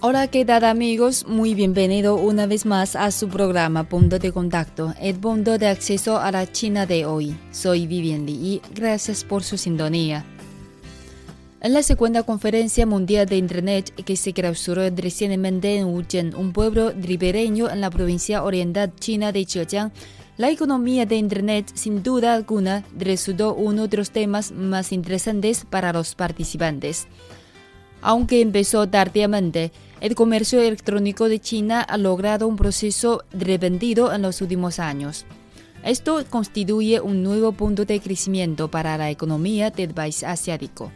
Hola, ¿qué tal amigos? Muy bienvenido una vez más a su programa Punto de Contacto, el punto de acceso a la China de hoy. Soy Vivian Li y gracias por su sintonía. En la segunda conferencia mundial de Internet que se clausuró recientemente en Wuzhen, un pueblo ribereño en la provincia oriental china de Zhejiang, la economía de Internet sin duda alguna resultó uno de los temas más interesantes para los participantes. Aunque empezó tardíamente, el comercio electrónico de China ha logrado un proceso repentino en los últimos años. Esto constituye un nuevo punto de crecimiento para la economía del país asiático.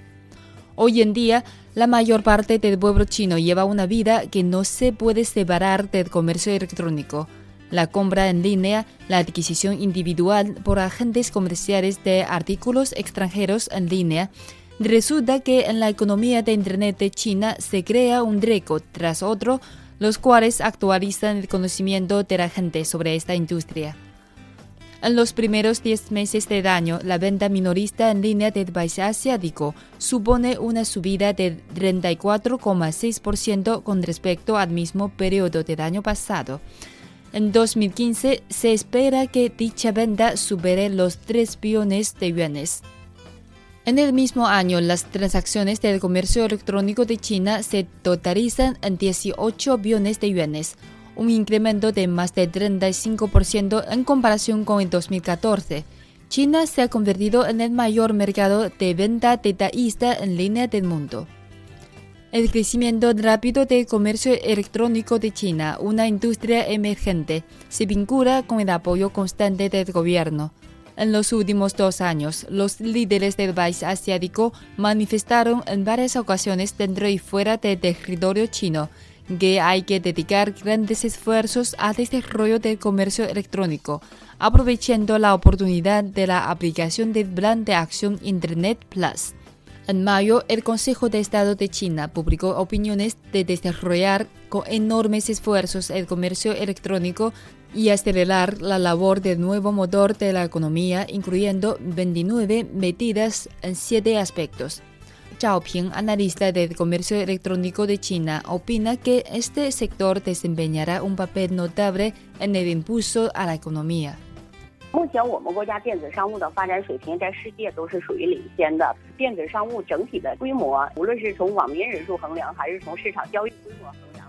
Hoy en día, la mayor parte del pueblo chino lleva una vida que no se puede separar del comercio electrónico. La compra en línea, la adquisición individual por agentes comerciales de artículos extranjeros en línea Resulta que en la economía de Internet de China se crea un récord tras otro, los cuales actualizan el conocimiento de la gente sobre esta industria. En los primeros 10 meses del año, la venta minorista en línea del país asiático supone una subida de 34,6% con respecto al mismo periodo del año pasado. En 2015 se espera que dicha venta supere los 3 billones de yuanes. En el mismo año, las transacciones del comercio electrónico de China se totalizan en 18 billones de yuanes, un incremento de más de 35% en comparación con el 2014. China se ha convertido en el mayor mercado de venta detallista en línea del mundo. El crecimiento rápido del comercio electrónico de China, una industria emergente, se vincula con el apoyo constante del gobierno. En los últimos dos años, los líderes del país asiático manifestaron en varias ocasiones dentro y fuera del territorio chino que hay que dedicar grandes esfuerzos al desarrollo del comercio electrónico, aprovechando la oportunidad de la aplicación del Plan de Acción Internet Plus. En mayo, el Consejo de Estado de China publicó opiniones de desarrollar con enormes esfuerzos el comercio electrónico y acelerar la labor del nuevo motor de la economía, incluyendo 29 medidas en siete aspectos. Zhao Ping, analista del comercio electrónico de China, opina que este sector desempeñará un papel notable en el impulso a la economía.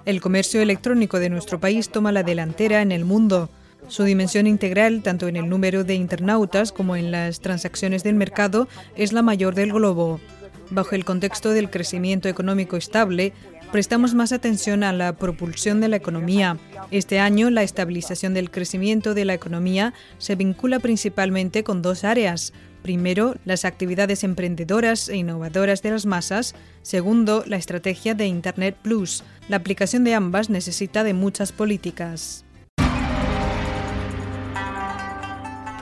El comercio electrónico de nuestro país toma la delantera en el mundo. Su dimensión integral, tanto en el número de internautas como en las transacciones del mercado, es la mayor del globo. Bajo el contexto del crecimiento económico estable, prestamos más atención a la propulsión de la economía. Este año, la estabilización del crecimiento de la economía se vincula principalmente con dos áreas, Primero, las actividades emprendedoras e innovadoras de las masas. Segundo, la estrategia de Internet Plus. La aplicación de ambas necesita de muchas políticas.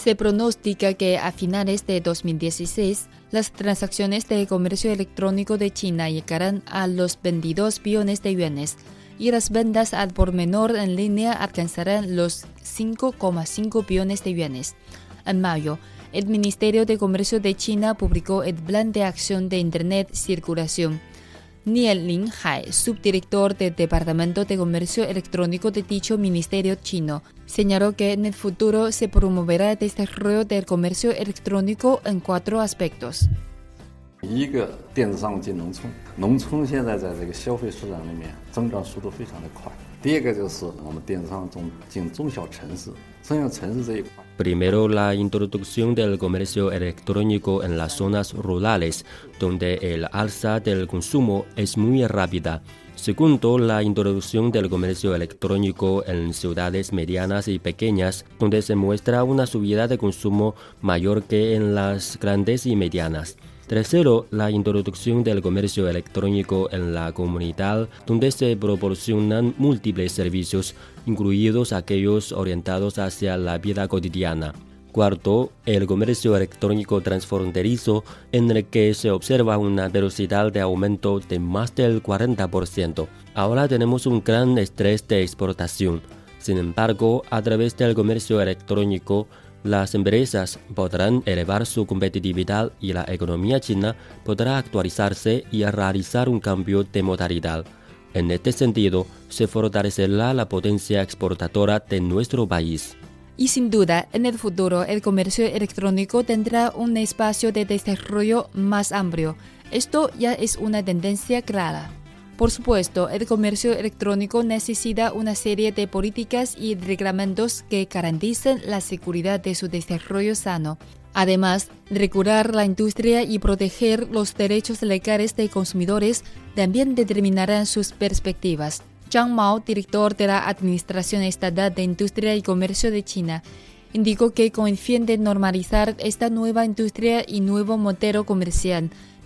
Se pronostica que a finales de 2016 las transacciones de comercio electrónico de China llegarán a los 22 billones de yuanes y las ventas al por menor en línea alcanzarán los 5,5 billones de yuanes. En mayo, el Ministerio de Comercio de China publicó el Plan de Acción de Internet Circulación. Niel Linhai, subdirector del Departamento de Comercio Electrónico de dicho ministerio chino, señaló que en el futuro se promoverá el desarrollo del comercio electrónico en cuatro aspectos. Primero, la introducción del comercio electrónico en las zonas rurales, donde el alza del consumo es muy rápida. Segundo, la introducción del comercio electrónico en ciudades medianas y pequeñas, donde se muestra una subida de consumo mayor que en las grandes y medianas. Tercero, la introducción del comercio electrónico en la comunidad, donde se proporcionan múltiples servicios, incluidos aquellos orientados hacia la vida cotidiana. Cuarto, el comercio electrónico transfronterizo, en el que se observa una velocidad de aumento de más del 40%. Ahora tenemos un gran estrés de exportación. Sin embargo, a través del comercio electrónico, las empresas podrán elevar su competitividad y la economía china podrá actualizarse y realizar un cambio de modalidad. En este sentido, se fortalecerá la potencia exportadora de nuestro país. Y sin duda, en el futuro el comercio electrónico tendrá un espacio de desarrollo más amplio. Esto ya es una tendencia clara. Por supuesto, el comercio electrónico necesita una serie de políticas y reglamentos que garanticen la seguridad de su desarrollo sano. Además, regular la industria y proteger los derechos legales de consumidores también determinarán sus perspectivas. Zhang Mao, director de la Administración Estatal de Industria y Comercio de China, indicó que con el fin de normalizar esta nueva industria y nuevo modelo comercial,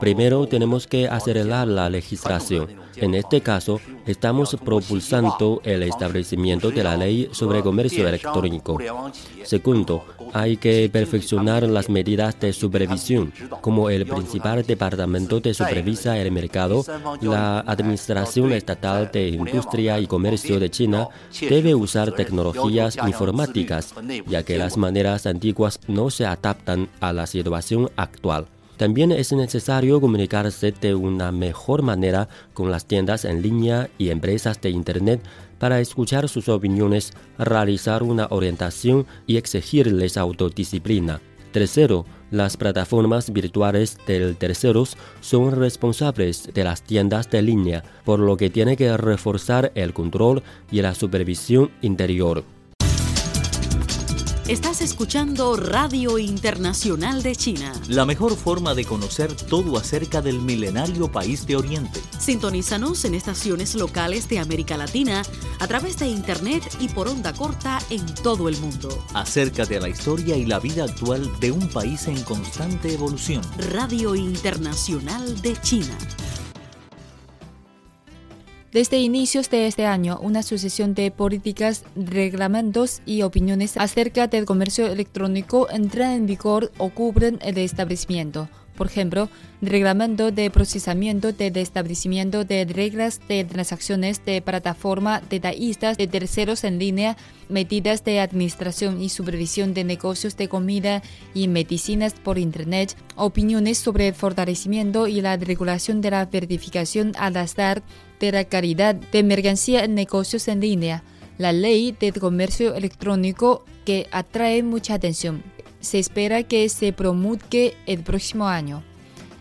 Primero tenemos que acelerar la legislación. En este caso, estamos propulsando el establecimiento de la ley sobre comercio electrónico. Segundo, hay que perfeccionar las medidas de supervisión. Como el principal departamento de supervisa el mercado, la Administración Estatal de Industria y Comercio de China debe usar tecnologías informáticas, ya que las maneras antiguas no se adaptan a la situación actual. También es necesario comunicarse de una mejor manera con las tiendas en línea y empresas de Internet para escuchar sus opiniones, realizar una orientación y exigirles autodisciplina. Tercero, las plataformas virtuales de terceros son responsables de las tiendas de línea, por lo que tiene que reforzar el control y la supervisión interior. Estás escuchando Radio Internacional de China. La mejor forma de conocer todo acerca del milenario país de Oriente. Sintonízanos en estaciones locales de América Latina a través de Internet y por onda corta en todo el mundo. Acércate a la historia y la vida actual de un país en constante evolución. Radio Internacional de China. Desde inicios de este año, una sucesión de políticas, reglamentos y opiniones acerca del comercio electrónico entran en vigor o cubren el establecimiento. Por ejemplo, reglamento de procesamiento de establecimiento de reglas de transacciones de plataforma de detallistas de terceros en línea, medidas de administración y supervisión de negocios de comida y medicinas por Internet, opiniones sobre el fortalecimiento y la regulación de la verificación al azar de la calidad de mercancía en negocios en línea, la ley del comercio electrónico que atrae mucha atención se espera que se promulgue el próximo año.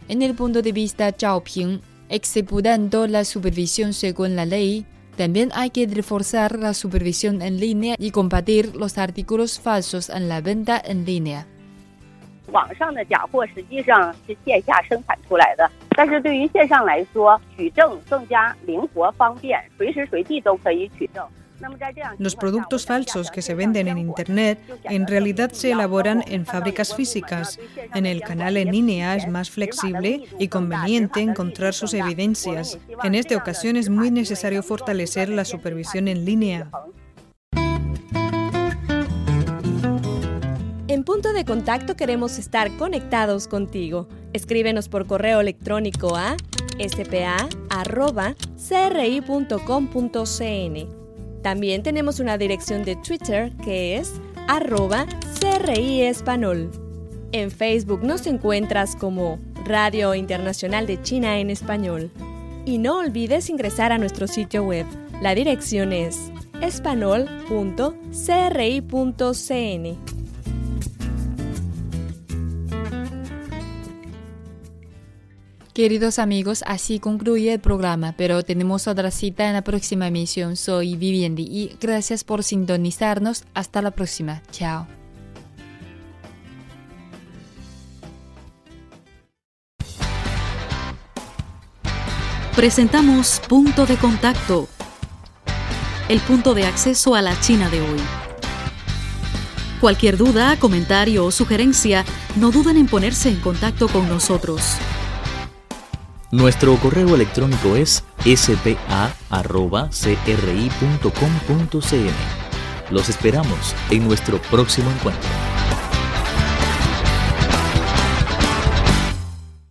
En el punto de vista Xiaoping, executando la supervisión según la ley, también hay que reforzar la supervisión en línea y combatir los artículos falsos en la venta en línea. 网上的假货实际上是线下生产出来的，但是对于线上来说，取证更加灵活方便，随时随地都可以取证。 los productos falsos que se venden en Internet en realidad se elaboran en fábricas físicas. En el canal en línea es más flexible y conveniente encontrar sus evidencias. En esta ocasión es muy necesario fortalecer la supervisión en línea. En punto de contacto queremos estar conectados contigo. Escríbenos por correo electrónico a spa.cri.com.cn también tenemos una dirección de Twitter que es arroba CRI En Facebook nos encuentras como Radio Internacional de China en Español. Y no olvides ingresar a nuestro sitio web. La dirección es espanol.cri.cn. Queridos amigos, así concluye el programa, pero tenemos otra cita en la próxima emisión. Soy Viviendi y gracias por sintonizarnos. Hasta la próxima. Chao. Presentamos Punto de Contacto, el punto de acceso a la China de hoy. Cualquier duda, comentario o sugerencia, no duden en ponerse en contacto con nosotros. Nuestro correo electrónico es spa.cri.com.cn. Los esperamos en nuestro próximo encuentro.